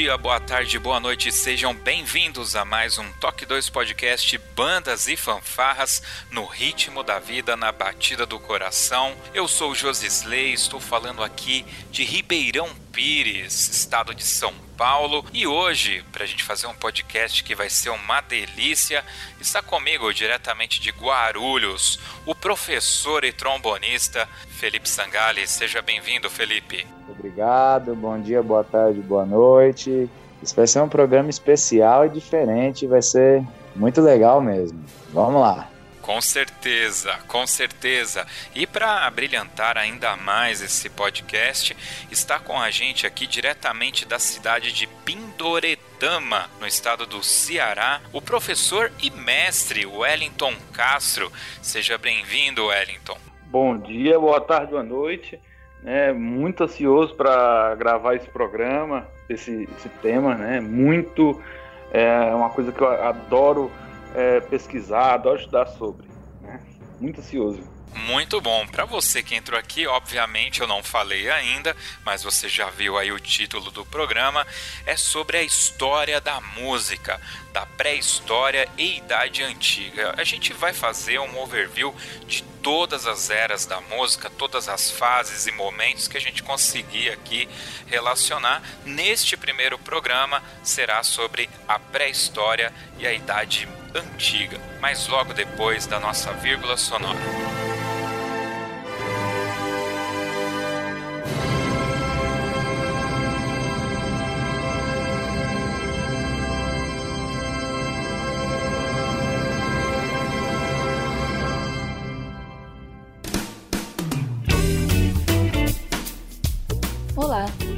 Dia, boa tarde, boa noite, sejam bem-vindos a mais um Toque 2 Podcast Bandas e Fanfarras no ritmo da vida, na batida do coração. Eu sou Josisley, estou falando aqui de Ribeirão Pires, estado de São Paulo, e hoje, para a gente fazer um podcast que vai ser uma delícia, está comigo diretamente de Guarulhos, o professor e trombonista Felipe Sangali. Seja bem-vindo, Felipe. Obrigado, bom dia, boa tarde, boa noite. Isso vai ser um programa especial e diferente, vai ser muito legal mesmo. Vamos lá. Com certeza, com certeza. E para brilhantar ainda mais esse podcast, está com a gente aqui diretamente da cidade de Pindoretama, no estado do Ceará, o professor e mestre Wellington Castro. Seja bem-vindo, Wellington. Bom dia, boa tarde, boa noite. É, muito ansioso para gravar esse programa, esse, esse tema, né? Muito é uma coisa que eu adoro é, pesquisar, adoro estudar sobre. Né? Muito ansioso. Muito bom. Para você que entrou aqui, obviamente eu não falei ainda, mas você já viu aí o título do programa. É sobre a história da música, da pré-história e idade antiga. A gente vai fazer um overview de todas as eras da música, todas as fases e momentos que a gente conseguir aqui relacionar. Neste primeiro programa será sobre a pré-história e a idade antiga, mas logo depois da nossa vírgula sonora.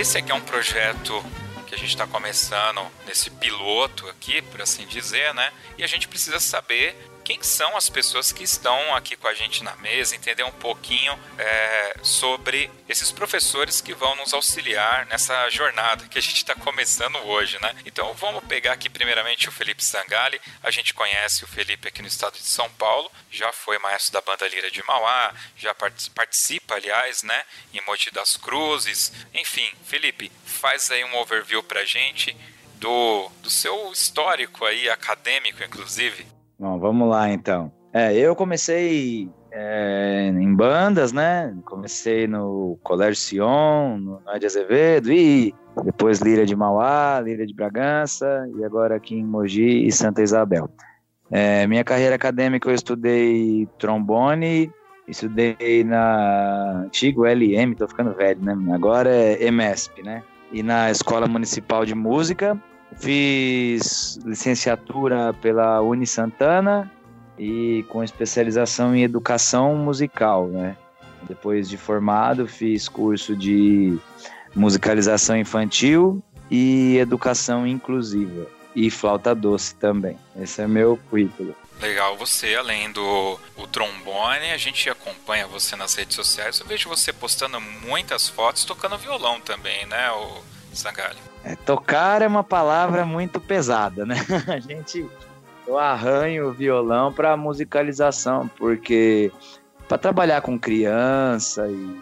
esse aqui é um projeto que a gente está começando nesse piloto aqui, por assim dizer, né? E a gente precisa saber quem são as pessoas que estão aqui com a gente na mesa, entender um pouquinho é, sobre esses professores que vão nos auxiliar nessa jornada que a gente está começando hoje, né? Então vamos pegar aqui primeiramente o Felipe Sangali. A gente conhece o Felipe aqui no estado de São Paulo, já foi maestro da banda Lira de Mauá, já participa, aliás, né, em Monte das Cruzes. Enfim, Felipe, faz aí um overview pra gente do, do seu histórico aí, acadêmico, inclusive. Bom, vamos lá então. É, eu comecei é, em bandas, né? Comecei no Colégio Sion, no Noé de Azevedo, e depois Lira de Mauá, Lira de Bragança, e agora aqui em Mogi e Santa Isabel. É, minha carreira acadêmica eu estudei trombone, estudei na antigo LM, tô ficando velho, né? Agora é EMESP, né? E na Escola Municipal de Música, Fiz licenciatura pela Uni Santana e com especialização em educação musical, né? Depois de formado, fiz curso de musicalização infantil e educação inclusiva e flauta doce também. Esse é meu currículo. Legal, você, além do o trombone, a gente acompanha você nas redes sociais. Eu vejo você postando muitas fotos tocando violão também, né, o Sangalho? É, tocar é uma palavra muito pesada, né? A gente eu arranho o violão para musicalização, porque para trabalhar com criança e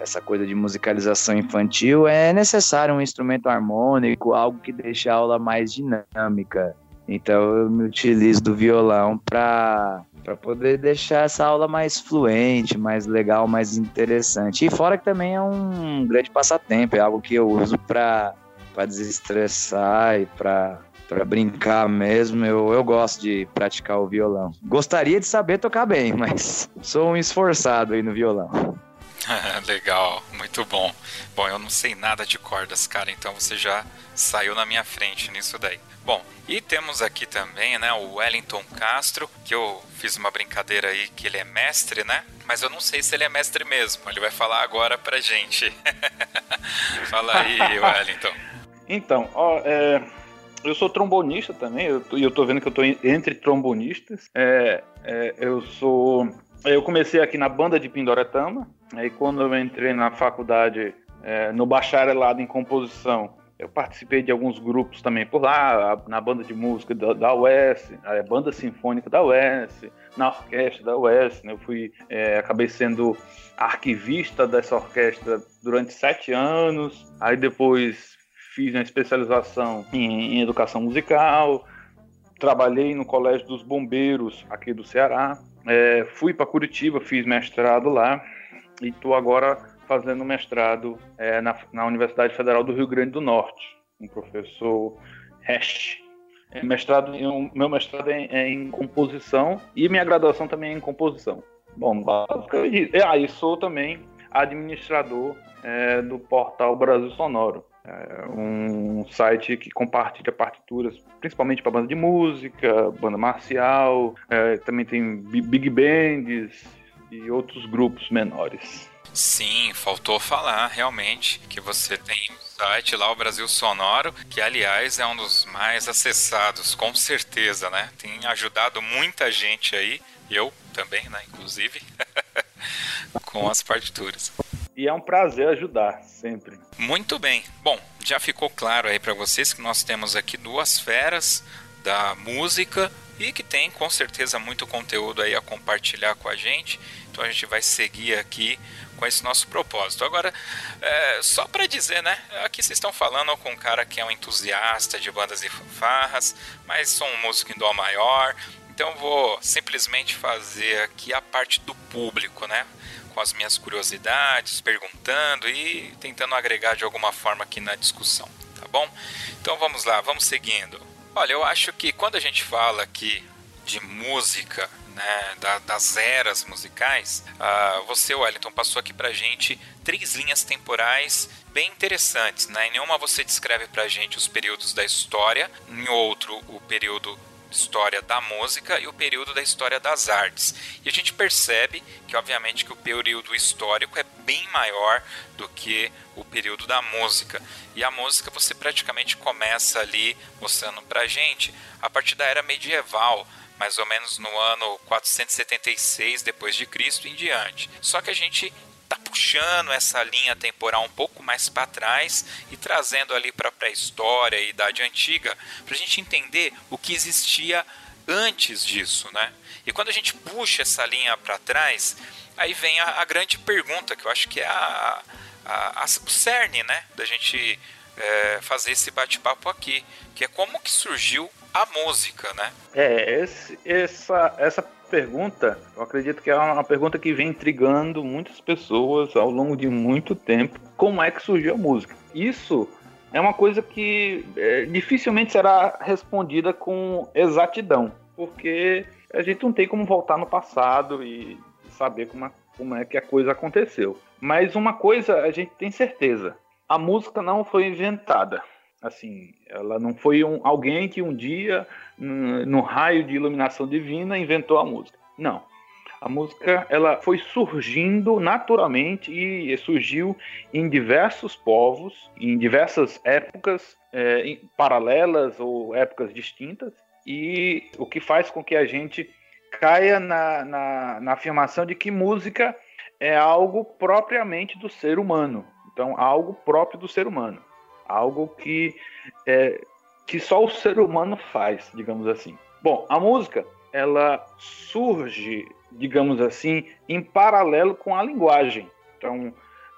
essa coisa de musicalização infantil é necessário um instrumento harmônico, algo que deixe a aula mais dinâmica. Então eu me utilizo do violão para para poder deixar essa aula mais fluente, mais legal, mais interessante. E fora que também é um grande passatempo, é algo que eu uso para para desestressar e para para brincar mesmo, eu, eu gosto de praticar o violão. Gostaria de saber tocar bem, mas sou um esforçado aí no violão. Legal, muito bom. Bom, eu não sei nada de cordas, cara, então você já saiu na minha frente nisso daí. Bom, e temos aqui também, né, o Wellington Castro, que eu fiz uma brincadeira aí que ele é mestre, né? Mas eu não sei se ele é mestre mesmo. Ele vai falar agora pra gente. Fala aí, Wellington. Então, ó, é, eu sou trombonista também, e eu, eu tô vendo que eu tô entre trombonistas. É, é, eu sou. Eu comecei aqui na banda de Pindoretama, aí quando eu entrei na faculdade, é, no bacharelado em composição, eu participei de alguns grupos também por lá, na banda de música da, da UES, a banda sinfônica da UES, na orquestra da UES. Né? Eu fui, é, acabei sendo arquivista dessa orquestra durante sete anos. Aí depois fiz uma especialização em, em educação musical, trabalhei no Colégio dos Bombeiros aqui do Ceará, é, fui para Curitiba, fiz mestrado lá e estou agora fazendo mestrado é, na, na, Universidade Federal do Rio Grande do Norte, com o professor Hesch. É, mestrado, eu, meu mestrado é, é, em composição e minha graduação também é em composição. Bom, basicamente, ah, e sou também administrador é, do portal Brasil Sonoro. É um site que compartilha partituras, principalmente para banda de música, banda marcial, é, também tem big bands e outros grupos menores. Sim, faltou falar realmente que você tem um site lá, o Brasil Sonoro, que aliás é um dos mais acessados, com certeza, né? Tem ajudado muita gente aí, eu também, né? Inclusive, com as partituras. E é um prazer ajudar, sempre. Muito bem. Bom, já ficou claro aí para vocês que nós temos aqui duas feras da música e que tem com certeza muito conteúdo aí a compartilhar com a gente. Então a gente vai seguir aqui com esse nosso propósito. Agora, é, só para dizer, né? Aqui vocês estão falando com um cara que é um entusiasta de bandas e fanfarras, mas sou um músico em dó maior. Então vou simplesmente fazer aqui a parte do público, né? Com as minhas curiosidades, perguntando e tentando agregar de alguma forma aqui na discussão, tá bom? Então vamos lá, vamos seguindo. Olha, eu acho que quando a gente fala aqui de música, né, da, das eras musicais, uh, você, Wellington, passou aqui pra gente três linhas temporais bem interessantes. Né? Em uma você descreve pra gente os períodos da história, em outro o período história da música e o período da história das artes. E a gente percebe que, obviamente, que o período histórico é bem maior do que o período da música. E a música você praticamente começa ali mostrando pra gente a partir da era medieval, mais ou menos no ano 476 depois de Cristo em diante. Só que a gente puxando essa linha temporal um pouco mais para trás e trazendo ali para a pré-história e idade antiga, para a gente entender o que existia antes disso, né? E quando a gente puxa essa linha para trás, aí vem a, a, grande pergunta, que eu acho que é a, a, a o cerne, né? Da gente é, fazer esse bate-papo aqui, que é como que surgiu a música, né? É, esse, essa, essa pergunta, eu acredito que é uma pergunta que vem intrigando muitas pessoas ao longo de muito tempo. Como é que surgiu a música? Isso é uma coisa que é, dificilmente será respondida com exatidão, porque a gente não tem como voltar no passado e saber como como é que a coisa aconteceu. Mas uma coisa a gente tem certeza: a música não foi inventada. Assim, ela não foi um, alguém que um dia no raio de iluminação divina, inventou a música. Não. A música ela foi surgindo naturalmente e surgiu em diversos povos, em diversas épocas é, paralelas ou épocas distintas, e o que faz com que a gente caia na, na, na afirmação de que música é algo propriamente do ser humano. Então, algo próprio do ser humano. Algo que, é, que só o ser humano faz, digamos assim. Bom, a música, ela surge, digamos assim, em paralelo com a linguagem. Então,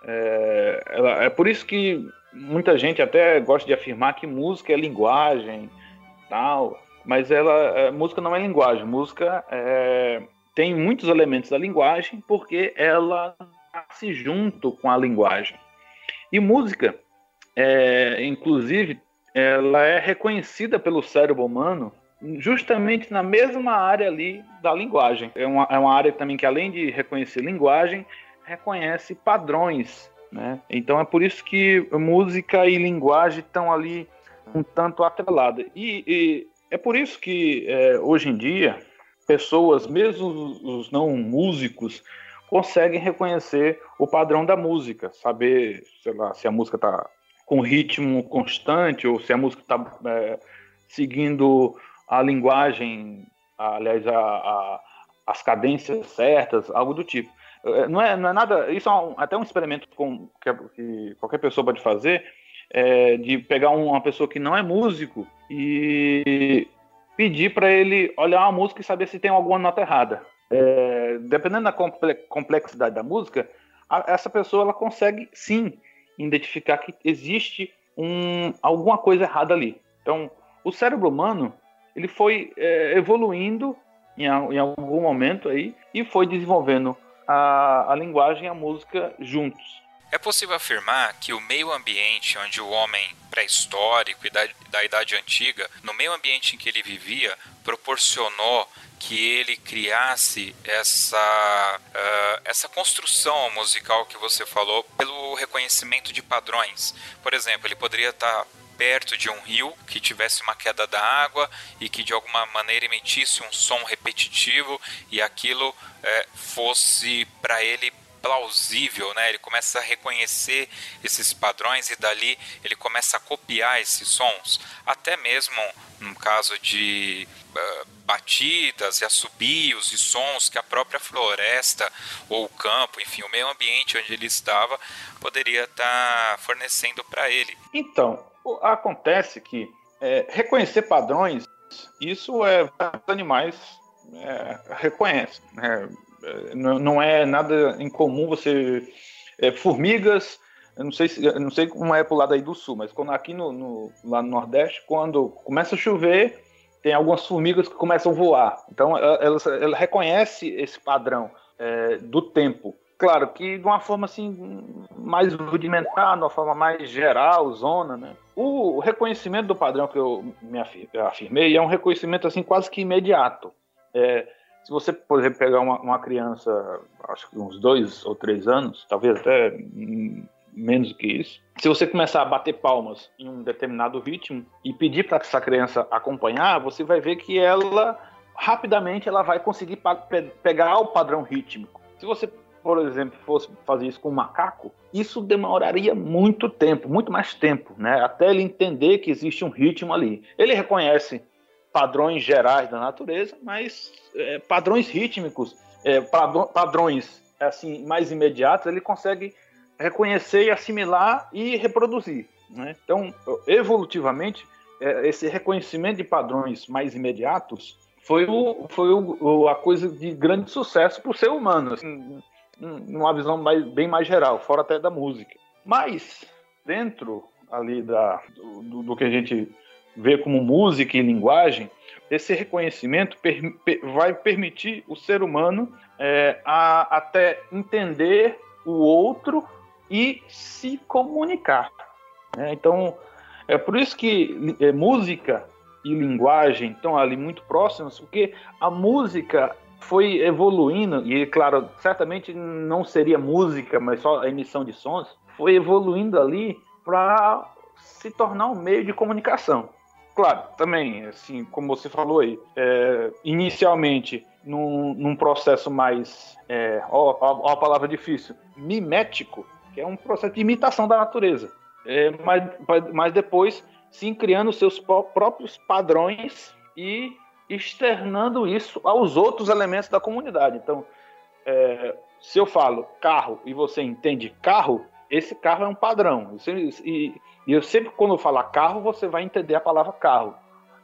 é, ela, é por isso que muita gente até gosta de afirmar que música é linguagem, tal, mas ela, é, música não é linguagem. Música é, tem muitos elementos da linguagem porque ela nasce junto com a linguagem. E música, é, inclusive, ela é reconhecida pelo cérebro humano justamente na mesma área ali da linguagem. É uma, é uma área também que, além de reconhecer linguagem, reconhece padrões. Né? Então é por isso que música e linguagem estão ali um tanto atreladas. E, e é por isso que é, hoje em dia pessoas, mesmo os não músicos, conseguem reconhecer o padrão da música, saber, sei lá, se a música está com ritmo constante ou se a música está é, seguindo a linguagem, aliás, a, a, as cadências certas, algo do tipo. É, não é, não é nada. Isso é um, até um experimento com, que, que, qualquer pessoa pode fazer, é, de pegar uma pessoa que não é músico e pedir para ele olhar uma música e saber se tem alguma nota errada. É, dependendo da complexidade da música, a, essa pessoa ela consegue sim identificar que existe um, alguma coisa errada ali. Então, o cérebro humano ele foi é, evoluindo em, em, algum momento aí e foi desenvolvendo a, a linguagem e a música juntos. É possível afirmar que o meio ambiente onde o homem pré-histórico e da, da Idade Antiga, no meio ambiente em que ele vivia, proporcionou que ele criasse essa, uh, essa construção musical que você falou pelo reconhecimento de padrões. Por exemplo, ele poderia estar perto de um rio que tivesse uma queda da água e que de alguma maneira emitisse um som repetitivo e aquilo é, fosse para ele plausível, né? Ele começa a reconhecer esses padrões e dali ele começa a copiar esses sons, até mesmo no caso de uh, batidas e assobios e sons que a própria floresta ou o campo, enfim, o meio ambiente onde ele estava poderia estar tá fornecendo para ele. Então, acontece que é, reconhecer padrões, isso é animais é, reconhecem. Né? Não é nada incomum você. É, formigas, eu não sei se, não sei como é pro lado aí do sul, mas quando aqui no, no, lá no Nordeste, quando começa a chover, tem algumas formigas que começam a voar. Então ela, ela reconhece esse padrão é, do tempo. Claro que de uma forma assim mais rudimentar, de uma forma mais geral, zona, né? O reconhecimento do padrão que eu me afirmei é um reconhecimento assim quase que imediato. É, se você, por exemplo, pegar uma, uma criança, acho que uns dois ou três anos, talvez até menos que isso, se você começar a bater palmas em um determinado ritmo e pedir para essa criança acompanhar, você vai ver que ela rapidamente ela vai conseguir pe pegar o padrão rítmico. Se você, por exemplo, fosse fazer isso com um macaco, isso demoraria muito tempo, muito mais tempo, né? Até ele entender que existe um ritmo ali. Ele reconhece padrões gerais da natureza, mas é, padrões rítmicos, é, padrões assim mais imediatos, ele consegue reconhecer e assimilar e reproduzir. Né? Então, evolutivamente, é, esse reconhecimento de padrões mais imediatos foi, o, foi o, a coisa de grande sucesso para o ser humano, assim, numa visão mais, bem mais geral, fora até da música. Mas, dentro ali da, do, do que a gente vê como música e linguagem, esse reconhecimento per, per, vai permitir o ser humano é, a, até entender o outro e se comunicar. Né? Então, é por isso que é, música e linguagem estão ali muito próximas, porque a música foi evoluindo, e claro, certamente não seria música, mas só a emissão de sons, foi evoluindo ali para se tornar um meio de comunicação. Claro, também, assim, como você falou aí, é, inicialmente num, num, processo mais, é, ó, ó, a palavra difícil, mimético, que é um processo de imitação da natureza. É, mas, mas depois, sim, criando seus próprios padrões e externando isso aos outros elementos da comunidade. Então, é, se eu falo carro e você entende carro, esse carro é um padrão. E, eu sempre, quando eu falar carro, você vai entender a palavra carro.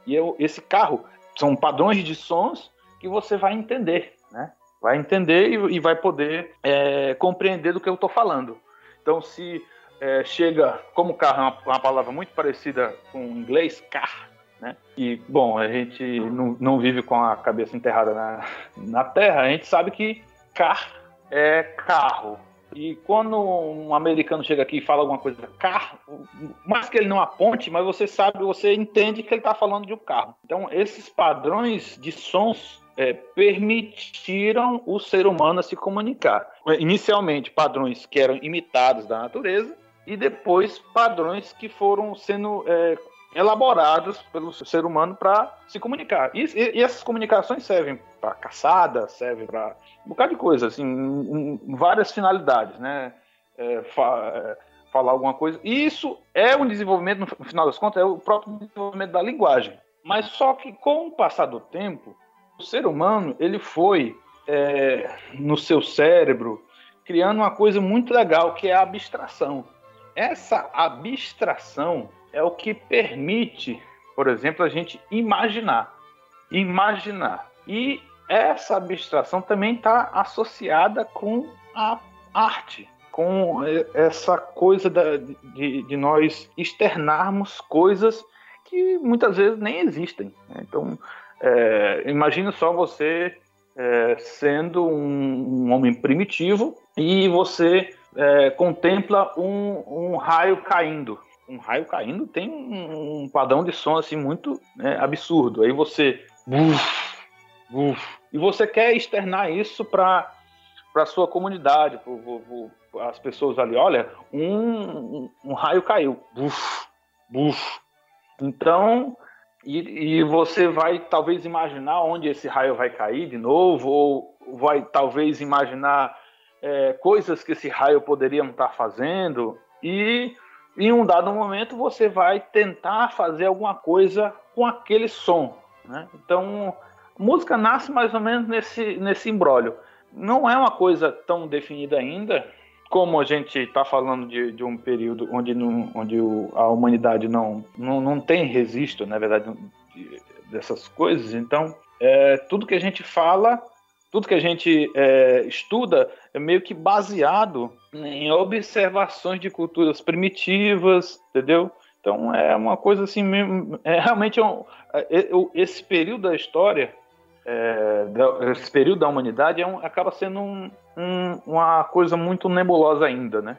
E eu, esse carro são padrões de sons que você vai entender, né? Vai entender e, e vai poder é, compreender do que eu estou falando. Então, se é, chega, como carro é uma, uma, palavra muito parecida com o inglês, car, né? E, bom, a gente não, não vive com a cabeça enterrada na, na terra, a gente sabe que car é carro, e quando um americano chega aqui e fala alguma coisa carro, mais que ele não aponte, mas você sabe, você entende que ele está falando de um carro. Então, esses padrões de sons é, permitiram o ser humano se comunicar. Inicialmente, padrões que eram imitados da natureza, e depois padrões que foram sendo é, elaborados pelo ser humano para se comunicar. E, e, e, essas comunicações servem para caçada, servem para um bocado de coisa, assim, um, várias finalidades, né? É, fa, é, falar alguma coisa. E isso é um desenvolvimento, no final das contas, é o próprio desenvolvimento da linguagem. Mas só que com o passar do tempo, o ser humano ele foi é, no seu cérebro criando uma coisa muito legal que é a abstração. Essa abstração é o que permite, por exemplo, a gente imaginar. Imaginar. E essa abstração também está associada com a arte, com essa coisa da, de, de, nós externarmos coisas que muitas vezes nem existem. Né? Então, é, imagine só você é, sendo um, um, homem primitivo e você é, contempla um, um raio caindo um raio caindo tem um, um padrão de som assim muito né, absurdo. Aí você. E você quer externar isso para para sua comunidade, para as pessoas ali, olha, um, um, raio caiu, buf, buf. Então, e, e, você vai talvez imaginar onde esse raio vai cair de novo, ou vai talvez imaginar é, coisas que esse raio poderia estar fazendo, e em um dado momento você vai tentar fazer alguma coisa com aquele som. Né? Então, música nasce mais ou menos nesse, nesse imbróglio. Não é uma coisa tão definida ainda, como a gente está falando de, de, um período onde, não, onde o, a humanidade não, não, não tem registro, na verdade, de, dessas coisas. Então, é, tudo que a gente fala, tudo que a gente é, estuda é meio que baseado em observações de culturas primitivas, entendeu? Então é uma coisa assim, é realmente é um, é, esse período da história, é, esse período da humanidade é um, acaba sendo um, uma coisa muito nebulosa ainda, né?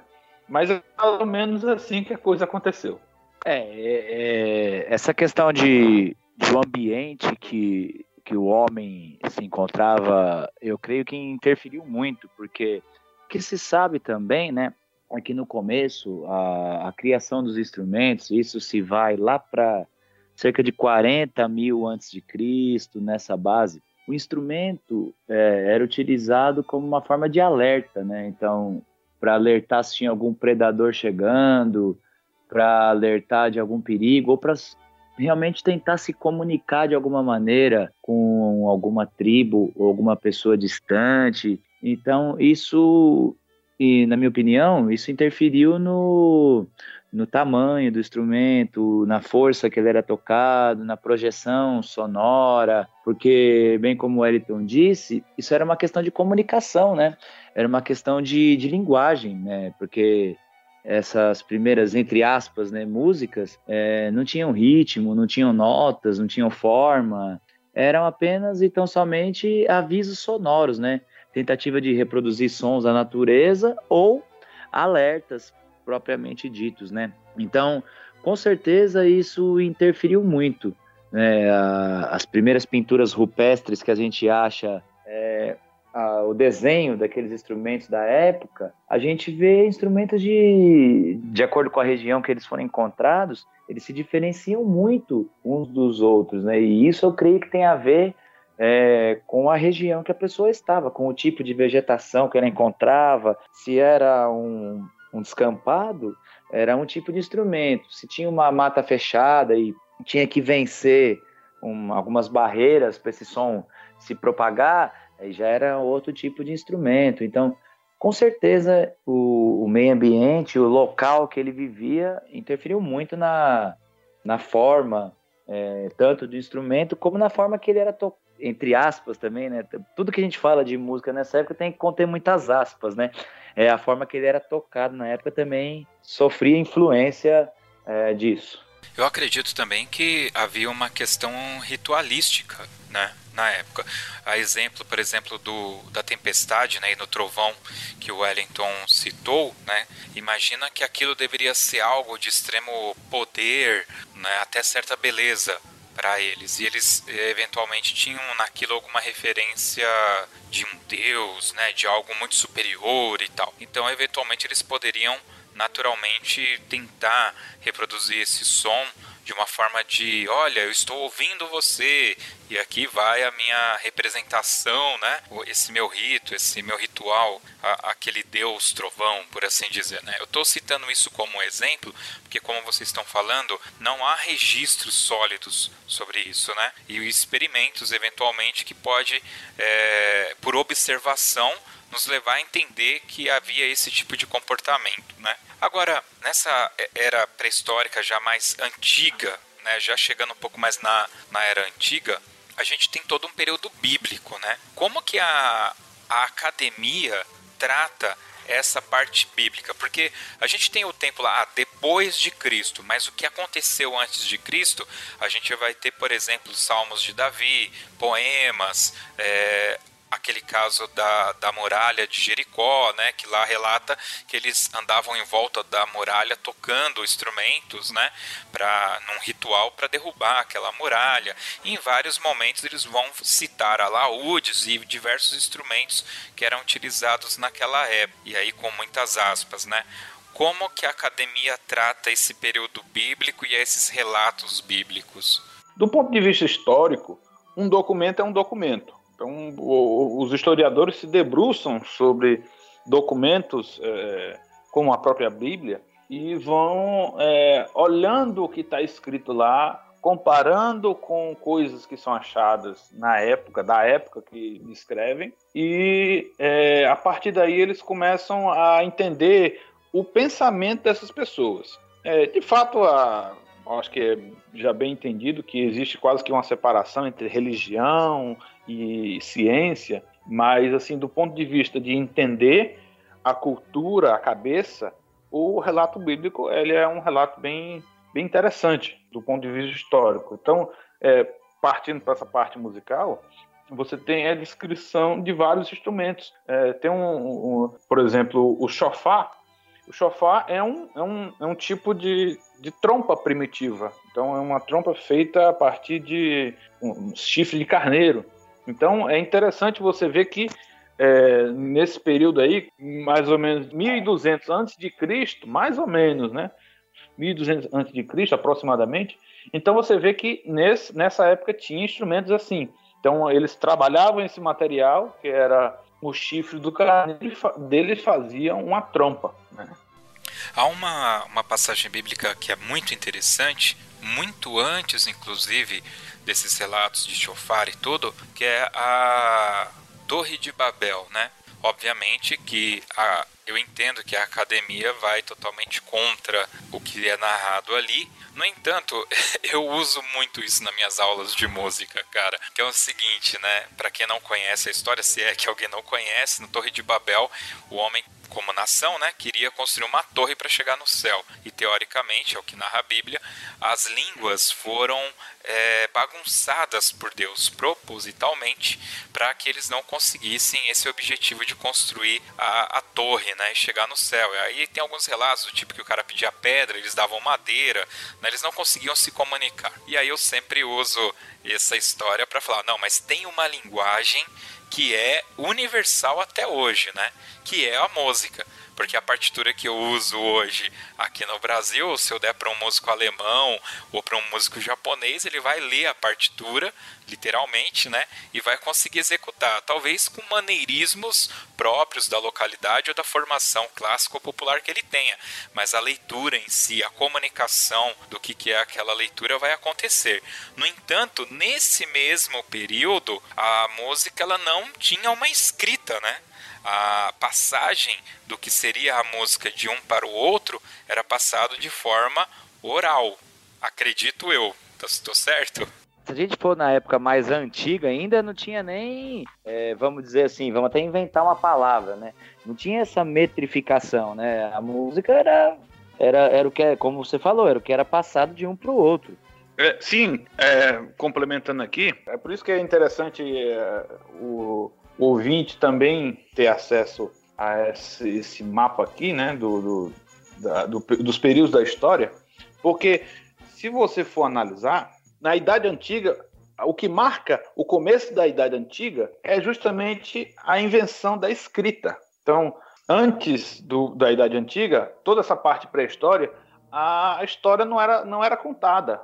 Mas é pelo menos assim que a coisa aconteceu. É, é, é essa questão de, de um ambiente que, que o homem se encontrava, eu creio que interferiu muito, porque que se sabe também, né, é que no começo a, a criação dos instrumentos, isso se vai lá para cerca de 40 mil antes de Cristo, nessa base, o instrumento é, era utilizado como uma forma de alerta, né? Então, para alertar se tinha algum predador chegando, para alertar de algum perigo, ou para realmente tentar se comunicar de alguma maneira com alguma tribo ou alguma pessoa distante. Então, isso, na minha opinião, isso interferiu no, no tamanho do instrumento, na força que ele era tocado, na projeção sonora, porque, bem como o Eliton disse, isso era uma questão de comunicação, né? Era uma questão de, de linguagem, né? Porque essas primeiras, entre aspas, né, músicas, é, não tinham ritmo, não tinham notas, não tinham forma, eram apenas e tão somente avisos sonoros, né? tentativa de reproduzir sons da natureza ou alertas propriamente ditos, né? Então, com certeza isso interferiu muito. Né? As primeiras pinturas rupestres que a gente acha, é, a, o desenho daqueles instrumentos da época, a gente vê instrumentos de, de acordo com a região que eles foram encontrados, eles se diferenciam muito uns dos outros, né? E isso eu creio que tem a ver é, com a região que a pessoa estava, com o tipo de vegetação que ela encontrava, se era um, um descampado, era um tipo de instrumento. Se tinha uma mata fechada e tinha que vencer um, algumas barreiras para esse som se propagar, aí já era outro tipo de instrumento. Então, com certeza, o, o meio ambiente, o local que ele vivia, interferiu muito na, na forma, é, tanto do instrumento, como na forma que ele era tocado entre aspas também, né? Tudo que a gente fala de música nessa época tem que conter muitas aspas, né? É, a forma que ele era tocado na época também sofria influência é, disso. Eu acredito também que havia uma questão ritualística, né, na época. A exemplo, por exemplo, do, da tempestade, né, e no trovão que o Wellington citou, né, imagina que aquilo deveria ser algo de extremo poder, né, até certa beleza para eles. E eles eh, eventualmente tinham naquilo alguma referência de um deus, né, de algo muito superior e tal. Então, eventualmente eles poderiam naturalmente tentar reproduzir esse som de uma forma de, olha, eu estou ouvindo você e aqui vai a minha representação, né? Esse meu rito, esse meu ritual, a, aquele Deus trovão, por assim dizer, né? Eu estou citando isso como exemplo porque, como vocês estão falando, não há registros sólidos sobre isso, né? E experimentos, eventualmente, que pode, é, por observação, nos levar a entender que havia esse tipo de comportamento, né? Agora, nessa era pré-histórica já mais antiga, né, já chegando um pouco mais na, na era antiga, a gente tem todo um período bíblico, né? Como que a, a academia trata essa parte bíblica, porque a gente tem o tempo lá ah, depois de Cristo, mas o que aconteceu antes de Cristo, a gente vai ter, por exemplo, salmos de Davi, poemas, é, aquele caso da, da muralha de Jericó, né, que lá relata que eles andavam em volta da muralha tocando instrumentos, né, para num ritual para derrubar aquela muralha. E em vários momentos eles vão citar alaúdes e diversos instrumentos que eram utilizados naquela época. E aí com muitas aspas, né? Como que a academia trata esse período bíblico e esses relatos bíblicos? Do ponto de vista histórico, um documento é um documento então, o, os historiadores se debruçam sobre documentos é, como a própria Bíblia e vão é, olhando o que está escrito lá, comparando com coisas que são achadas na época, da época que escrevem, e é, a partir daí eles começam a entender o pensamento dessas pessoas. É, de fato, a, acho que é já bem entendido que existe quase que uma separação entre religião e ciência, mas assim, do ponto de vista de entender a cultura, a cabeça, o relato bíblico ele é um relato bem, bem interessante do ponto de vista histórico. Então, é, partindo para essa parte musical, você tem a descrição de vários instrumentos. É, tem um, um, por exemplo, o chofar. O chofar é um, é um, é um tipo de, de trompa primitiva. Então, é uma trompa feita a partir de um chifre de carneiro. Então é interessante você ver que é, nesse período aí, mais ou menos 1200 antes de Cristo, mais ou menos, né? 1200 antes de Cristo, aproximadamente. Então você vê que nesse, nessa época tinha instrumentos assim. Então eles trabalhavam esse material, que era o chifre do carneiro, deles faziam uma trompa. Né? Há uma, uma passagem bíblica que é muito interessante, muito antes, inclusive, desses relatos de Shofar e tudo, que é a Torre de Babel, né? Obviamente que a, eu entendo que a academia vai totalmente contra o que é narrado ali. No entanto, eu uso muito isso nas minhas aulas de música, cara. Que é o seguinte, né? Para quem não conhece a história, se é que alguém não conhece, no Torre de Babel, o homem como nação, né, queria construir uma torre para chegar no céu. E teoricamente, é o que narra a Bíblia, as línguas foram é, bagunçadas por Deus propositalmente para que eles não conseguissem esse objetivo de construir a, a torre, né, e chegar no céu. E aí tem alguns relatos do tipo que o cara pedia pedra, eles davam madeira, né, eles não conseguiam se comunicar. E aí eu sempre uso essa história para falar, não, mas tem uma linguagem que é universal até hoje, né? Que é a música. Porque a partitura que eu uso hoje aqui no Brasil, se eu der para um músico alemão ou para um músico japonês, ele vai ler a partitura, literalmente, né? E vai conseguir executar, talvez com maneirismos próprios da localidade ou da formação clássica ou popular que ele tenha. Mas a leitura em si, a comunicação do que, que é aquela leitura vai acontecer. No entanto, nesse mesmo período, a música ela não tinha uma escrita, né? A passagem do que seria a música de um para o outro era passado de forma oral. Acredito eu. Estou certo? Se a gente for na época mais antiga, ainda não tinha nem, é, vamos dizer assim, vamos até inventar uma palavra, né? Não tinha essa metrificação, né? A música era, era, era o que, é, como você falou, era o que era passado de um para o outro. É, sim, é, complementando aqui, é por isso que é interessante é, o, o ouvinte também ter acesso a esse, esse mapa aqui, né, do, do, da, do, dos períodos da história, porque se você for analisar, na Idade Antiga, o que marca o começo da Idade Antiga é justamente a invenção da escrita. Então, antes do, da Idade Antiga, toda essa parte pré-história, a história não era, não era contada.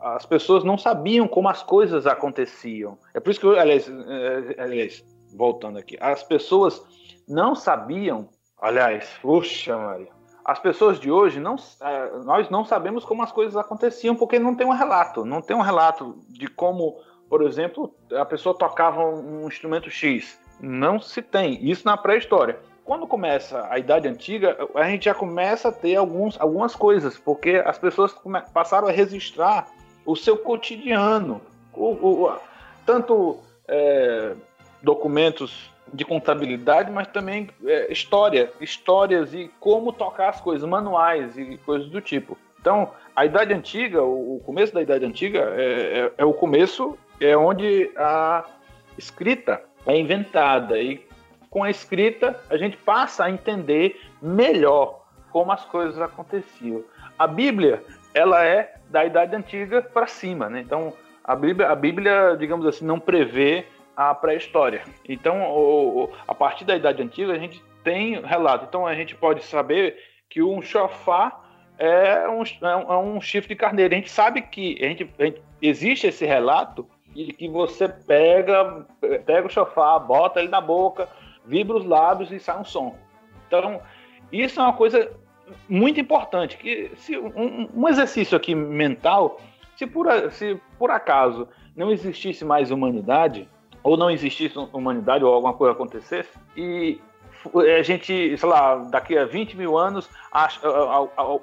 As pessoas não sabiam como as coisas aconteciam. É por isso que, aliás, é, aliás voltando aqui, as pessoas não sabiam, aliás, puxa, Maria, as pessoas de hoje não, é, nós não sabemos como as coisas aconteciam porque não tem um relato, não tem um relato de como, por exemplo, a pessoa tocava um instrumento X. Não se tem isso na pré-história quando começa a Idade Antiga, a gente já começa a ter alguns, algumas coisas, porque as pessoas passaram a registrar o seu cotidiano, o, o, tanto é, documentos de contabilidade, mas também é, história, histórias e como tocar as coisas, manuais e coisas do tipo. Então, a Idade Antiga, o começo da Idade Antiga é, é, é o começo, é onde a escrita é inventada e com a escrita, a gente passa a entender melhor como as coisas aconteciam. A Bíblia, ela é da Idade Antiga para cima, né? Então, a Bíblia, a Bíblia, digamos assim, não prevê a pré-história. Então, o, o, a partir da Idade Antiga, a gente tem relato. Então, a gente pode saber que um chofar é um, é um chifre de carneiro. A gente sabe que a gente, a gente, existe esse relato e que você pega, pega o chofar, bota ele na boca, vibra os lábios e sai um som. Então, isso é uma coisa muito importante, que se um, um exercício aqui mental, se por, se por acaso não existisse mais humanidade, ou não existisse humanidade, ou alguma coisa acontecesse, e a gente, sei lá, daqui a 20 mil anos,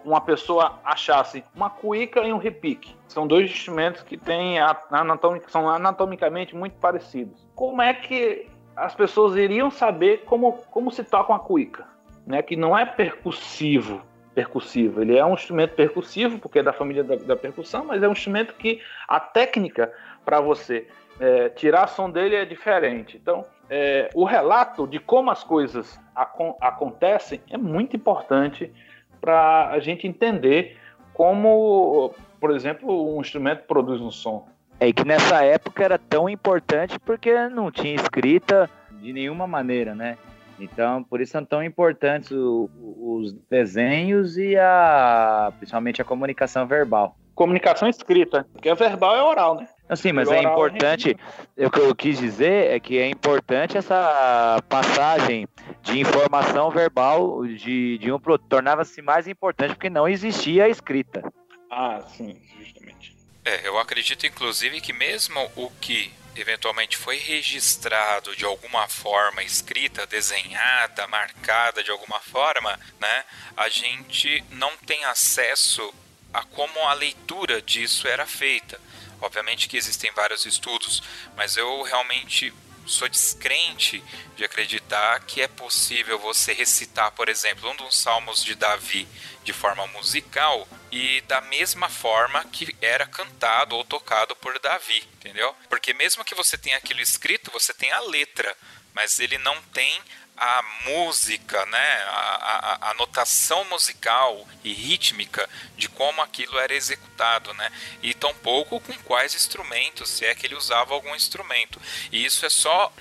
uma pessoa achasse uma cuíca e um repique. São dois instrumentos que têm anatomic, são anatomicamente muito parecidos. Como é que as pessoas iriam saber como, como se toca uma cuíca, né? Que não é percussivo, percussivo. Ele é um instrumento percussivo porque é da família da, da percussão, mas é um instrumento que a técnica para você é, tirar som dele é diferente. Então, é, o relato de como as coisas acon acontecem é muito importante para a gente entender como, por exemplo, um instrumento produz um som. É que nessa época era tão importante porque não tinha escrita de nenhuma maneira, né? Então, por isso são tão importantes o, os desenhos e a, principalmente a comunicação verbal. Comunicação escrita, porque a verbal é oral, né? Assim, mas é importante. O que eu quis dizer é que é importante essa passagem de informação verbal de, de um pro tornava-se mais importante porque não existia a escrita. Ah, sim, justamente. É, eu acredito inclusive que mesmo o que eventualmente foi registrado de alguma forma, escrita, desenhada, marcada de alguma forma, né, a gente não tem acesso a como a leitura disso era feita. Obviamente que existem vários estudos, mas eu realmente sou descrente de acreditar que é possível você recitar, por exemplo, um dos salmos de Davi de forma musical e da mesma forma que era cantado ou tocado por Davi, entendeu? Porque mesmo que você tenha aquilo escrito, você tem a letra, mas ele não tem a música, né, a, a, a, notação musical e rítmica de como aquilo era executado, né, e tampouco com quais instrumentos, se é que ele usava algum instrumento. E isso é só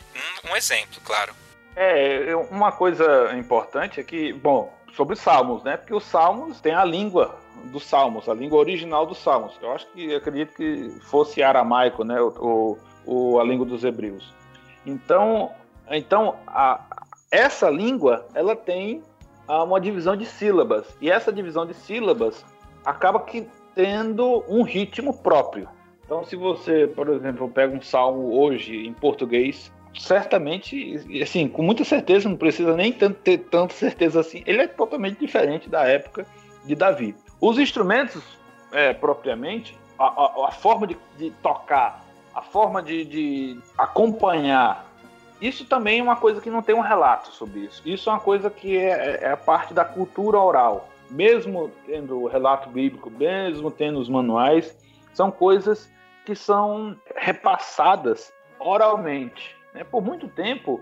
um, um exemplo, claro. É, uma coisa importante é que, bom, sobre Salmos, né, porque os Salmos tem a língua dos Salmos, a língua original dos Salmos. Eu acho que acredito que fosse aramaico, né, o, o a língua dos Hebreus. Então, então a, essa língua ela tem ah, uma divisão de sílabas e essa divisão de sílabas acaba que tendo um ritmo próprio. Então, se você, por exemplo, pega um salmo hoje em português, certamente, assim, com muita certeza, não precisa nem tanto, ter tanta certeza assim, ele é totalmente diferente da época de Davi. Os instrumentos, é, propriamente, a, a, a forma de, de, tocar, a forma de, de acompanhar isso também é uma coisa que não tem um relato sobre isso. Isso é uma coisa que é, é a parte da cultura oral. Mesmo tendo o relato bíblico, mesmo tendo os manuais, são coisas que são repassadas oralmente. Né? Por muito tempo,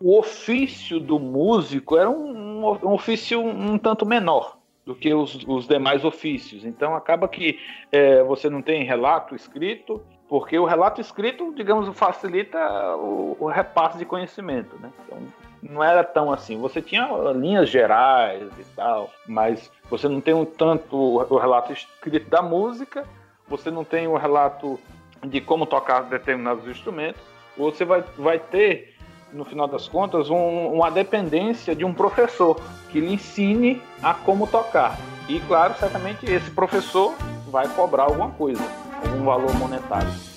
o ofício do músico era um, um ofício um tanto menor do que os, os demais ofícios. Então acaba que é, você não tem relato escrito, porque o relato escrito, digamos, facilita o, o repasse de conhecimento, né? Então, não era tão assim. Você tinha linhas gerais e tal, mas você não tem um tanto o relato escrito da música, você não tem o relato de como tocar determinados instrumentos. Você vai, vai ter, no final das contas, um, uma dependência de um professor que lhe ensine a como tocar. E, claro, certamente esse professor vai cobrar alguma coisa algum valor monetário.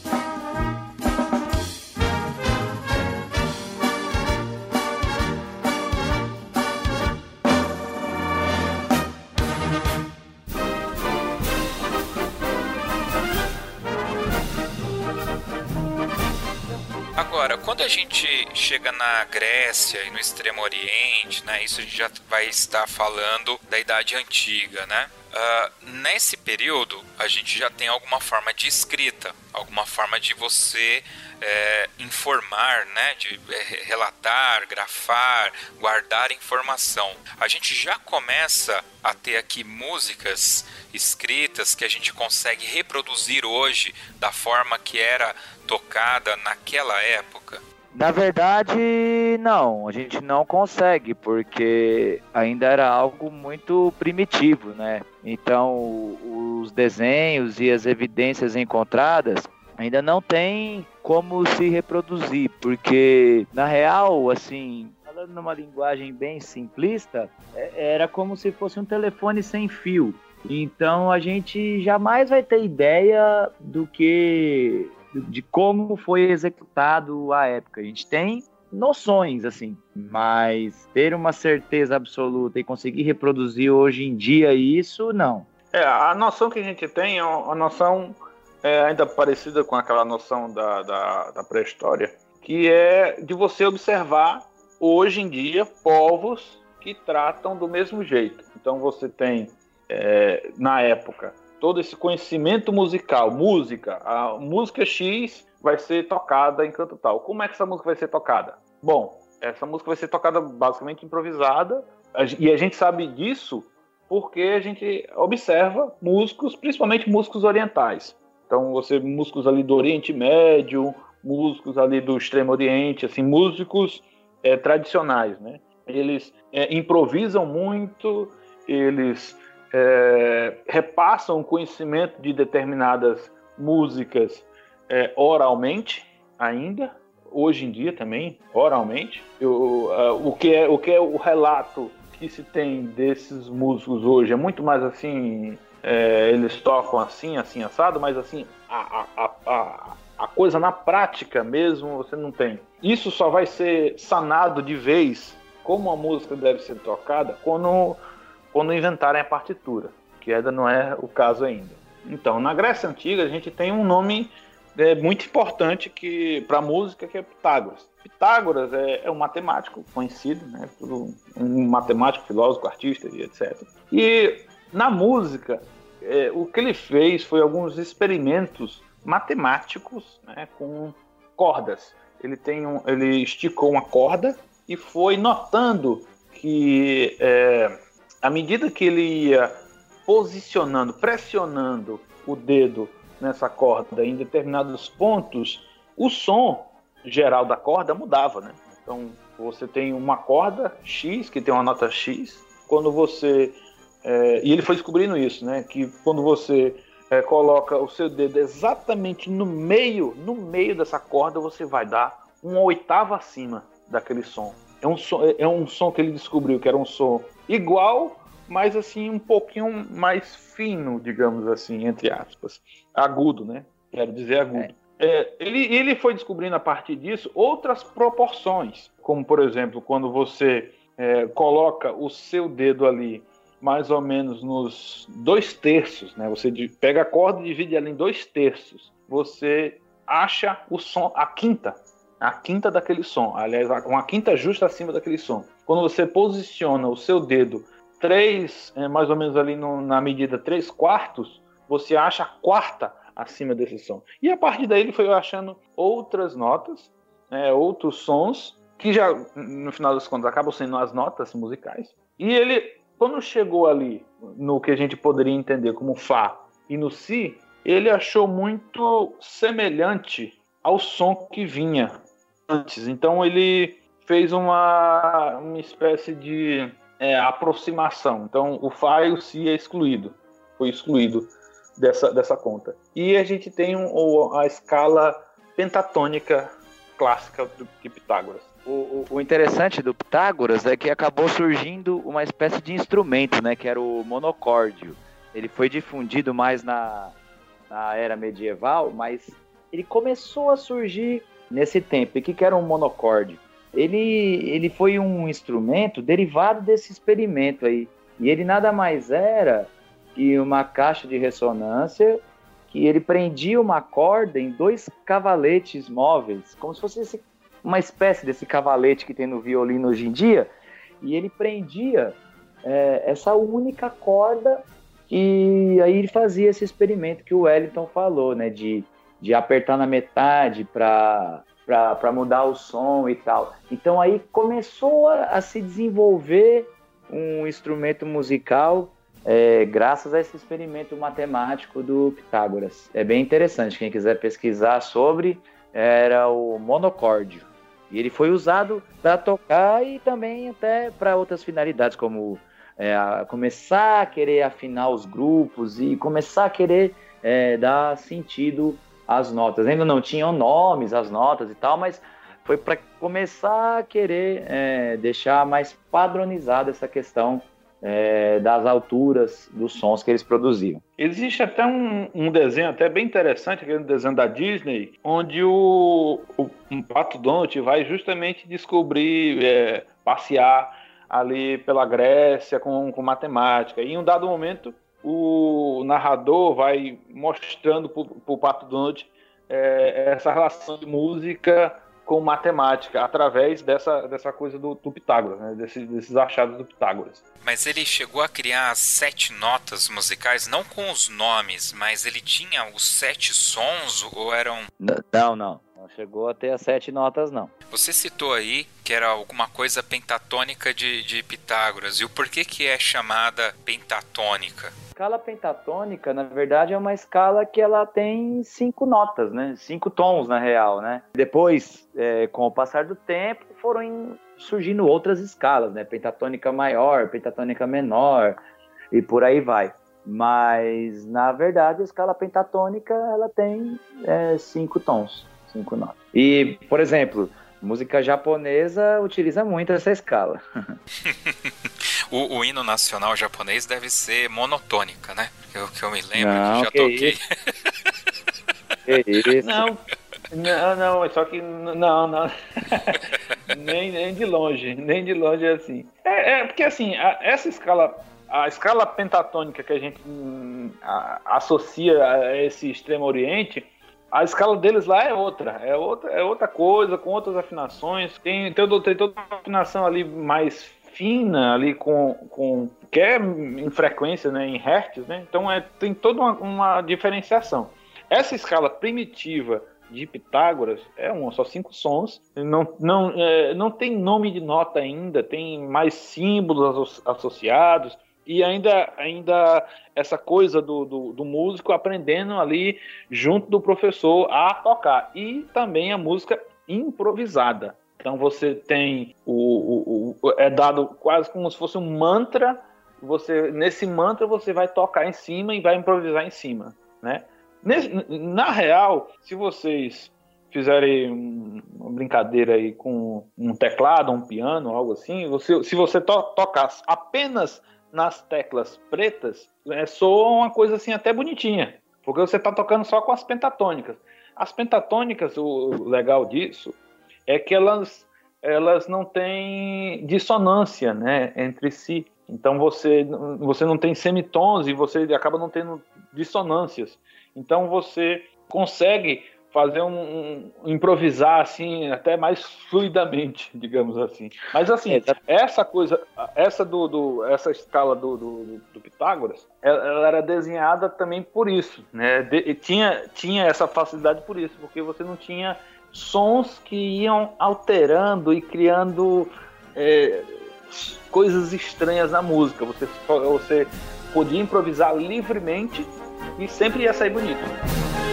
Agora, quando a gente chega na Grécia e no Extremo Oriente, né, isso a gente já vai estar falando da Idade Antiga, né? Uh, nesse período, a gente já tem alguma forma de escrita, alguma forma de você é, informar, né, de é, relatar, grafar, guardar informação. A gente já começa a ter aqui músicas escritas que a gente consegue reproduzir hoje da forma que era tocada naquela época. Na verdade, não, a gente não consegue, porque ainda era algo muito primitivo, né? Então, os desenhos e as evidências encontradas ainda não tem como se reproduzir, porque na real, assim, falando numa linguagem bem simplista, é, era como se fosse um telefone sem fio. Então a gente jamais vai ter ideia do que de como foi executado a época. A gente tem noções, assim, mas ter uma certeza absoluta e conseguir reproduzir hoje em dia isso, não. É, a noção que a gente tem é uma noção é, ainda parecida com aquela noção da, da, da pré-história, que é de você observar hoje em dia povos que tratam do mesmo jeito. Então você tem, é, na época, todo esse conhecimento musical, música, a música X vai ser tocada em canto tal. Como é que essa música vai ser tocada? Bom, essa música vai ser tocada basicamente improvisada, e a gente sabe disso porque a gente observa músicos, principalmente músicos orientais. Então, você músicos ali do Oriente Médio, músicos ali do Extremo Oriente, assim, músicos é, tradicionais, né? Eles é, improvisam muito, eles é, repassam o conhecimento de determinadas músicas é, oralmente ainda, hoje em dia também, oralmente. Eu, uh, o, que é, o que é o relato que se tem desses músicos hoje é muito mais assim, é, eles tocam assim, assim, assado, mas assim, a, a, a, a coisa na prática mesmo você não tem. Isso só vai ser sanado de vez como a música deve ser tocada quando quando inventarem a partitura, que ainda não é o caso ainda. Então, na Grécia Antiga, a gente tem um nome é, muito importante que para música, que é Pitágoras. Pitágoras é, é um matemático conhecido, né, um matemático, filósofo, artista e etc. E na música, é, o que ele fez foi alguns experimentos matemáticos né, com cordas. ele tem um, ele esticou uma corda e foi notando que é, à medida que ele ia posicionando, pressionando o dedo nessa corda em determinados pontos, o som geral da corda mudava, né? Então você tem uma corda X que tem uma nota X. Quando você é, e ele foi descobrindo isso, né? Que quando você é, coloca o seu dedo exatamente no meio, no meio dessa corda, você vai dar uma oitava acima daquele som. É um som, é um som que ele descobriu que era um som igual, mas assim um pouquinho mais fino, digamos assim, entre aspas, agudo, né? Quero dizer agudo. É. Ele, ele foi descobrindo a partir disso outras proporções, como por exemplo, quando você é, coloca o seu dedo ali mais ou menos nos dois terços, né? Você pega a corda e divide ela em dois terços. Você acha o som, a quinta, a quinta daquele som. Aliás, uma quinta justa acima daquele som. Quando você posiciona o seu dedo três, é, mais ou menos ali no, na medida três quartos, você acha a quarta acima desse som. E a partir daí ele foi achando outras notas, é, outros sons que já no final das contas acabam sendo as notas musicais. E ele quando chegou ali no que a gente poderia entender como Fá e no Si, ele achou muito semelhante ao som que vinha antes. Então ele fez uma, uma espécie de é, aproximação. Então o Fá e o Si é excluído, foi excluído dessa, dessa conta. E a gente tem um, a escala pentatônica clássica de Pitágoras. O, o, interessante do Pitágoras é que acabou surgindo uma espécie de instrumento, né? Que era o monocórdio. Ele foi difundido mais na, na era medieval, mas ele começou a surgir nesse tempo. E o que, que era um monocórdio? Ele, ele foi um instrumento derivado desse experimento aí. E ele nada mais era que uma caixa de ressonância que ele prendia uma corda em dois cavaletes móveis, como se fosse esse uma espécie desse cavalete que tem no violino hoje em dia, e ele prendia é, essa única corda e aí ele fazia esse experimento que o Wellington falou, né, de, de apertar na metade para para mudar o som e tal. Então aí começou a, a se desenvolver um instrumento musical é, graças a esse experimento matemático do Pitágoras. É bem interessante, quem quiser pesquisar sobre, era o monocórdio. E ele foi usado para tocar e também até para outras finalidades, como é, começar a querer afinar os grupos e começar a querer é, dar sentido às notas. Ainda não tinham nomes as notas e tal, mas foi para começar a querer é, deixar mais padronizada essa questão é, das alturas dos sons que eles produziam. Existe até um, um, desenho até bem interessante, aquele desenho da Disney, onde o, o um Pato Donald vai justamente descobrir, é, passear ali pela Grécia com, com matemática. E em um dado momento, o narrador vai mostrando para o Pato Donald é, essa relação de música com matemática através dessa, dessa coisa do, do Pitágoras, né? Desse, desses achados do Pitágoras. Mas ele chegou a criar sete notas musicais, não com os nomes, mas ele tinha os sete sons ou eram. Não, não. Não chegou a ter as sete notas, não. Você citou aí que era alguma coisa pentatônica de, de Pitágoras. E o porquê que é chamada pentatônica? escala pentatônica, na verdade, é uma escala que ela tem cinco notas, né? Cinco tons, na real, né? Depois, é, com o passar do tempo, foram surgindo outras escalas, né? Pentatônica maior, pentatônica menor e por aí vai. Mas, na verdade, a escala pentatônica, ela tem é, cinco tons, cinco notas. E, por exemplo, música japonesa utiliza muito essa escala. O, o, hino nacional japonês deve ser monotônica, né? Que eu, que eu me lembro não, que já que toquei. Isso? que isso? Não, não, não, é só que não, não. nem, nem de longe, nem de longe é assim. É, é porque assim, a, essa escala, a escala pentatônica que a gente hum, a, associa a esse extremo oriente, a escala deles lá é outra, é outra, é outra coisa, com outras afinações. Tem, tem, tem toda uma afinação ali mais fina ali com, com que é em frequência, né, em hertz, né? Então é, tem toda uma, uma diferenciação. Essa escala primitiva de Pitágoras é um, só cinco sons. Não, não, é, não tem nome de nota ainda, tem mais símbolos associados e ainda, ainda essa coisa do, do, do, músico aprendendo ali junto do professor a tocar. E também a música improvisada. Então você tem o, o, o, é dado quase como se fosse um mantra. Você nesse mantra você vai tocar em cima e vai improvisar em cima, né? Nesse, na real, se vocês fizerem uma brincadeira aí com um teclado, um piano, algo assim, você, se você to, tocar apenas nas teclas pretas, é, soa uma coisa assim até bonitinha, porque você está tocando só com as pentatônicas. As pentatônicas, o legal disso é que elas, elas não têm dissonância né, entre si. Então você, você não tem semitons e você acaba não tendo dissonâncias. Então você consegue fazer um, um, improvisar assim até mais fluidamente, digamos assim. Mas assim, é, tá. essa coisa, essa do, do essa escala do, do, do, Pitágoras, ela, ela, era desenhada também por isso, né? De, tinha tinha essa facilidade por isso, porque você não tinha sons que iam alterando e criando é, coisas estranhas na música. Você você podia improvisar livremente e sempre ia sair bonito.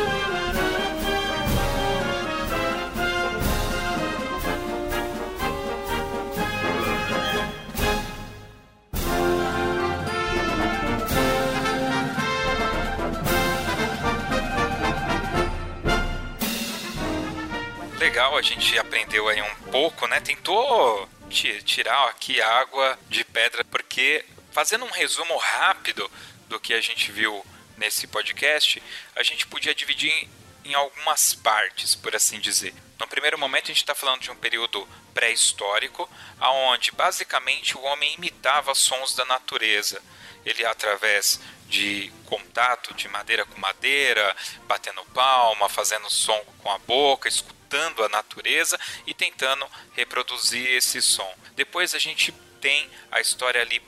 Gente aprendeu aí um pouco, né? Tentou tirar aqui água de pedra, porque fazendo um resumo rápido do que a gente viu nesse podcast, a gente podia dividir em, algumas partes, por assim dizer. No primeiro momento, a gente está falando de um período pré-histórico, aonde basicamente o homem imitava sons da natureza. Ele, através de contato de madeira com madeira, batendo palma, fazendo som com a boca, escutando a natureza e tentando reproduzir esse som. Depois a gente tem a história ali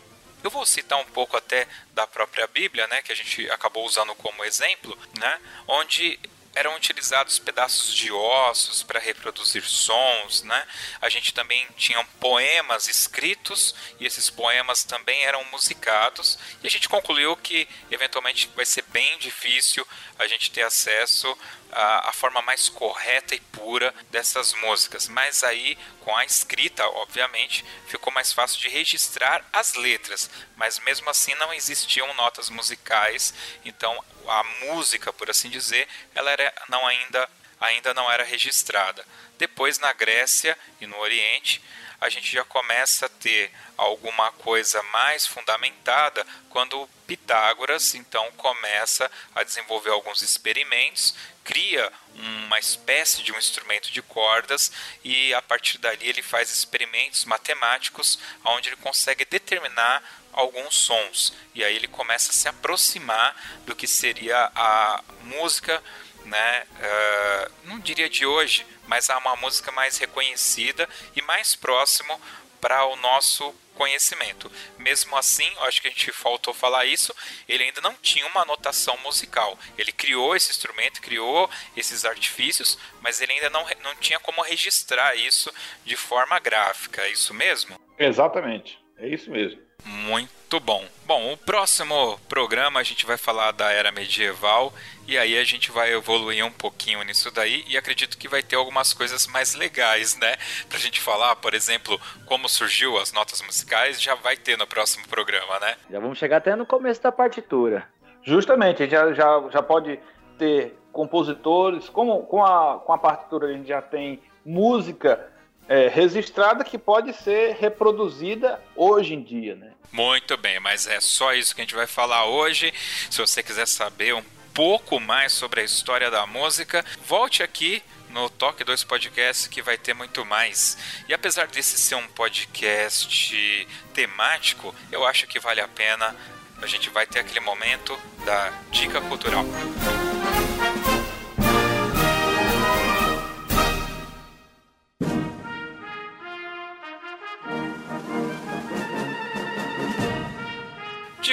eu vou citar um pouco até da própria Bíblia, né, que a gente acabou usando como exemplo, né, onde eram utilizados pedaços de ossos para reproduzir sons, né? A gente também tinha poemas escritos e esses poemas também eram musicados e a gente concluiu que eventualmente vai ser bem difícil a gente ter acesso à, à forma mais correta e pura dessas músicas, mas aí com a escrita, obviamente, ficou mais fácil de registrar as letras, mas mesmo assim não existiam notas musicais, então a música, por assim dizer, ela era não ainda ainda não era registrada. Depois na Grécia e no Oriente, a gente já começa a ter alguma coisa mais fundamentada quando Pitágoras então começa a desenvolver alguns experimentos, cria uma espécie de um instrumento de cordas e a partir dali ele faz experimentos matemáticos onde ele consegue determinar alguns sons. E aí ele começa a se aproximar do que seria a música né, uh, não diria de hoje, mas há uma música mais reconhecida e mais próximo para o nosso conhecimento. Mesmo assim, acho que a gente faltou falar isso, ele ainda não tinha uma notação musical. Ele criou esse instrumento, criou esses artifícios, mas ele ainda não, não tinha como registrar isso de forma gráfica. É isso mesmo? Exatamente. É isso mesmo. Muito bom. Bom, o próximo programa a gente vai falar da era medieval e aí a gente vai evoluir um pouquinho nisso daí e acredito que vai ter algumas coisas mais legais, né? Pra gente falar, por exemplo, como surgiu as notas musicais, já vai ter no próximo programa, né? Já vamos chegar até no começo da partitura. Justamente, já, já, já pode ter compositores, como com a, com a partitura a gente já tem música é, registrada que pode ser reproduzida hoje em dia, né? Muito bem, mas é só isso que a gente vai falar hoje. Se você quiser saber um pouco mais sobre a história da música, volte aqui no Toque 2 Podcast que vai ter muito mais. E apesar desse ser um podcast temático, eu acho que vale a pena. A gente vai ter aquele momento da dica cultural.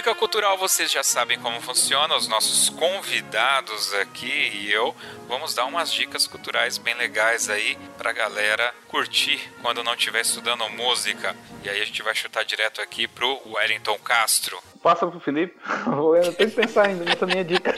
Dica cultural, vocês já sabem como funciona. Os nossos convidados aqui e eu vamos dar umas dicas culturais bem legais aí pra galera curtir quando não estiver estudando música. E aí a gente vai chutar direto aqui pro Wellington Castro. Passa pro Felipe. Eu tenho que pensar ainda nessa minha dica.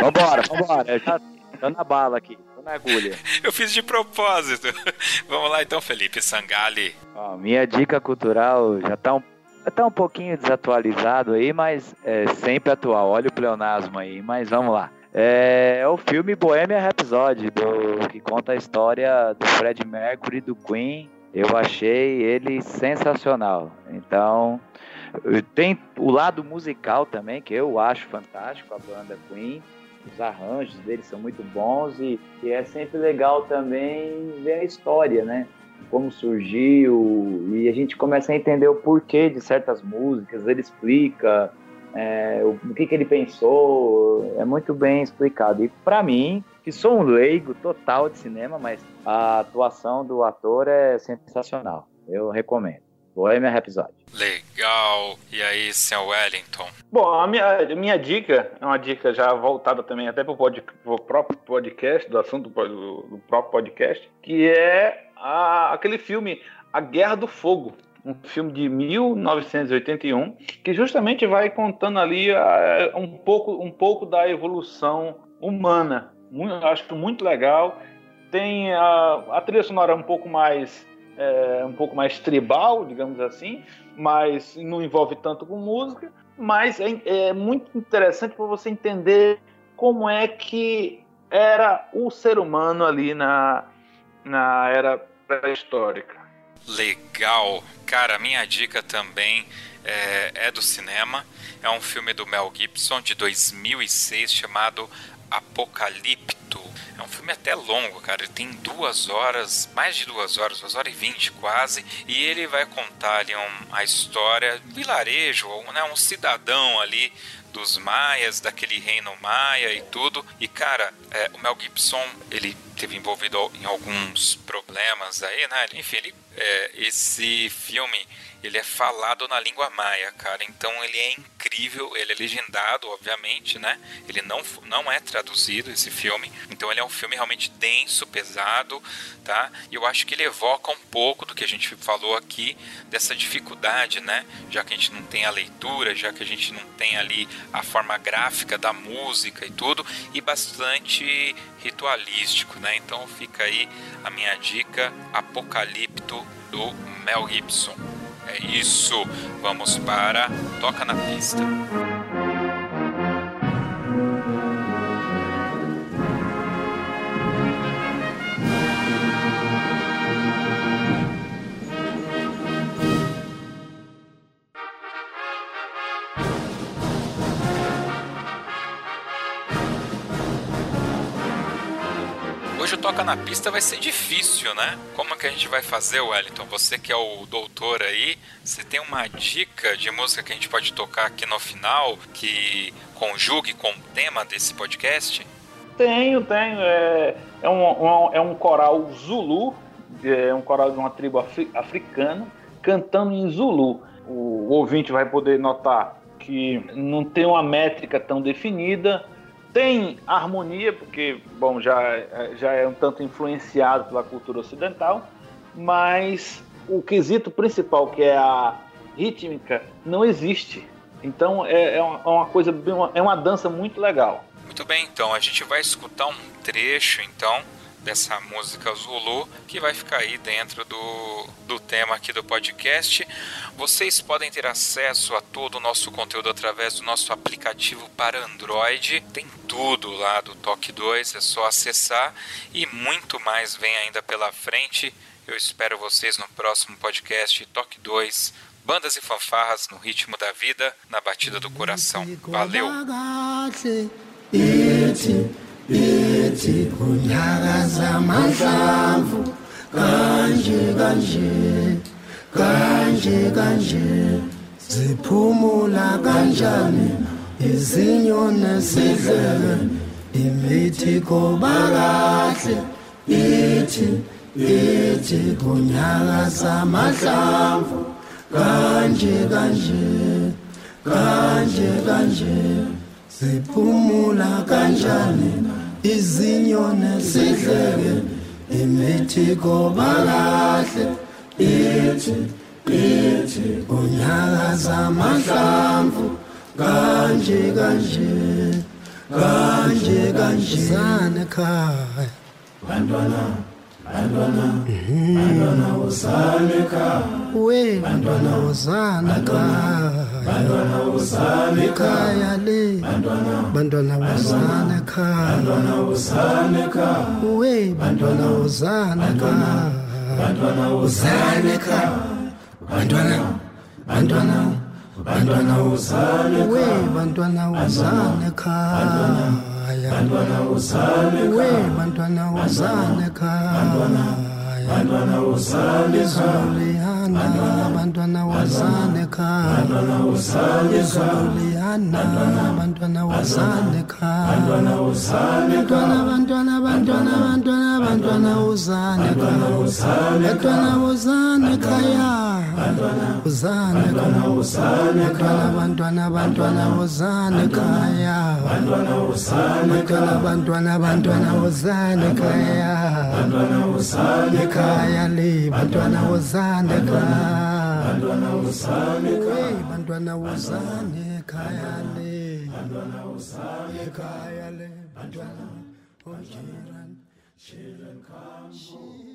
Vambora, vambora. Eu já tô na bala aqui, tô na agulha. Eu fiz de propósito. Vamos lá então, Felipe Sangali. Ó, minha dica cultural já tá um, tá um pouquinho desatualizado aí, mas é sempre atual. Olha o pleonasmo aí, mas vamos lá. É, o filme Bohemian Rhapsody, do, que conta a história do Fred Mercury do Queen. Eu achei ele sensacional. Então, tem o lado musical também, que eu acho fantástico, a banda Queen. Os arranjos deles são muito bons e, e é sempre legal também ver a história, né? Como surgiu e a gente começa a entender o porquê de certas músicas, ele explica é, o, o que, que ele pensou, é muito bem explicado. E para mim, que sou um leigo total de cinema, mas a atuação do ator é sensacional. Eu recomendo. Bohemian Rhapsody. Legal. E aí, Sam Wellington? Bom, a minha, a minha dica é uma dica já voltada também até para o próprio podcast, do assunto do, do próprio podcast, que é a, aquele filme A Guerra do Fogo, um filme de 1981 que justamente vai contando ali uh, um pouco um pouco da evolução humana muito, acho muito legal tem a, a trilha sonora um pouco mais é, um pouco mais tribal digamos assim mas não envolve tanto com música mas é, é muito interessante para você entender como é que era o ser humano ali na na era pré-histórica Legal. Cara, minha dica também é, é, do cinema. É um filme do Mel Gibson de 2006 chamado Apocalipto. É um filme até longo, cara. Ele tem duas horas, mais de duas horas, duas horas e vinte quase. E ele vai contar ali um, a história do vilarejo, né, um cidadão ali dos maias, daquele reino maia e tudo. E cara, é, o Mel Gibson, ele teve envolvido em alguns problemas aí, né? Enfim, ele, é, esse filme ele é falado na língua maia, cara. Então ele é incrível, ele é legendado, obviamente, né? Ele não, não é traduzido esse filme. Então ele é um filme realmente denso, pesado, tá? E eu acho que ele evoca um pouco do que a gente falou aqui dessa dificuldade, né? Já que a gente não tem a leitura, já que a gente não tem ali a forma gráfica da música e tudo, e bastante ritualístico, né? Então fica aí a minha dica Apocalipto do Mel Gibson. É isso. Vamos para Toca na Pista. Toca na Pista vai ser difícil, né? Como que a gente vai fazer, Wellington? Você que é o doutor aí, você tem uma dica de música que a gente pode tocar aqui no final que conjugue com o tema desse podcast? Tenho, tenho. É, é, um, é um coral Zulu, é um coral de uma tribo afri, africana, cantando em Zulu. O ouvinte vai poder notar que não tem uma métrica tão definida, tem harmonia, porque, bom, já, já é um tanto influenciado pela cultura ocidental, mas o quesito principal, que é a rítmica, não existe. Então é, é uma é coisa, é uma dança muito legal. Muito bem, então a gente vai escutar um trecho, então, dessa música Zulu, que vai ficar aí dentro do, do tema aqui do podcast. Vocês podem ter acesso a todo o nosso conteúdo através do nosso aplicativo para Android. Tem tudo lá do Toque 2, é só acessar e muito mais vem ainda pela frente. Eu espero vocês no próximo podcast Toque 2. Bandas e fanfarras no ritmo da vida, na batida do coração. Valeu! Ethi unyakaza amahlamvu kanje kanje kanje kanje ziphumula kanjani izinyoni zidlele imithi koba kahle ithi ithi kunyakaza amahlamvu kanje kanje kanje kanje ziphumula kanjani? Izinyone sidleke imithi koba kahle ithi ithi unyakaza amahlamvu kanje kanje kanje kanje. Sane khaya bantwana bantwana bantwana usane ekhaya. We bantwana usane ekhaya. bantwana usana ekhaya le bantwana usana ekhaya bantwana usana ekhaya bantwana bantwana bantwana sana bantwana wozani ekhaya soluliyana bantwana wozani ekhaya bantwana bantwana bantwana bantwana bantwana uzani ekhaya bantwana wozani ekhaya uzani ekhaya bantwana bantwana wozani ekhaya bantwana bantwana bantwana wozani ekhaya ekhaya le bantwana wozani ekhaya bantwana ekhaya bantwana uzane ekhaya le bantwana oh children children come